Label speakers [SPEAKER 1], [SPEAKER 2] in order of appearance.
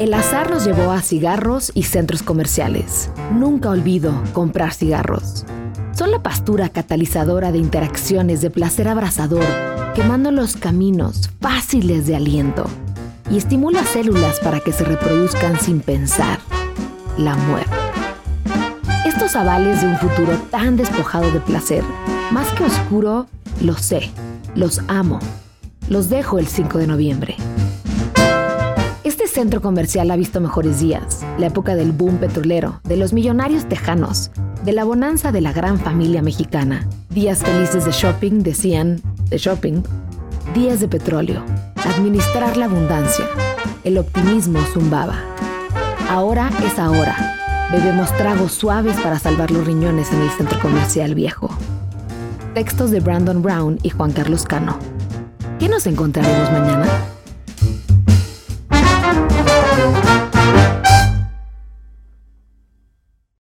[SPEAKER 1] El azar nos llevó a cigarros y centros comerciales. Nunca olvido comprar cigarros. Son la pastura catalizadora de interacciones de placer abrasador, quemando los caminos fáciles de aliento y estimula células para que se reproduzcan sin pensar. La muerte. Estos avales de un futuro tan despojado de placer, más que oscuro, lo sé, los amo. Los dejo el 5 de noviembre. Centro comercial ha visto mejores días, la época del boom petrolero, de los millonarios tejanos, de la bonanza de la gran familia mexicana. Días felices de shopping, decían, de shopping. Días de petróleo, administrar la abundancia. El optimismo zumbaba. Ahora es ahora. Bebemos tragos suaves para salvar los riñones en el centro comercial viejo. Textos de Brandon Brown y Juan Carlos Cano. ¿Qué nos encontraremos mañana?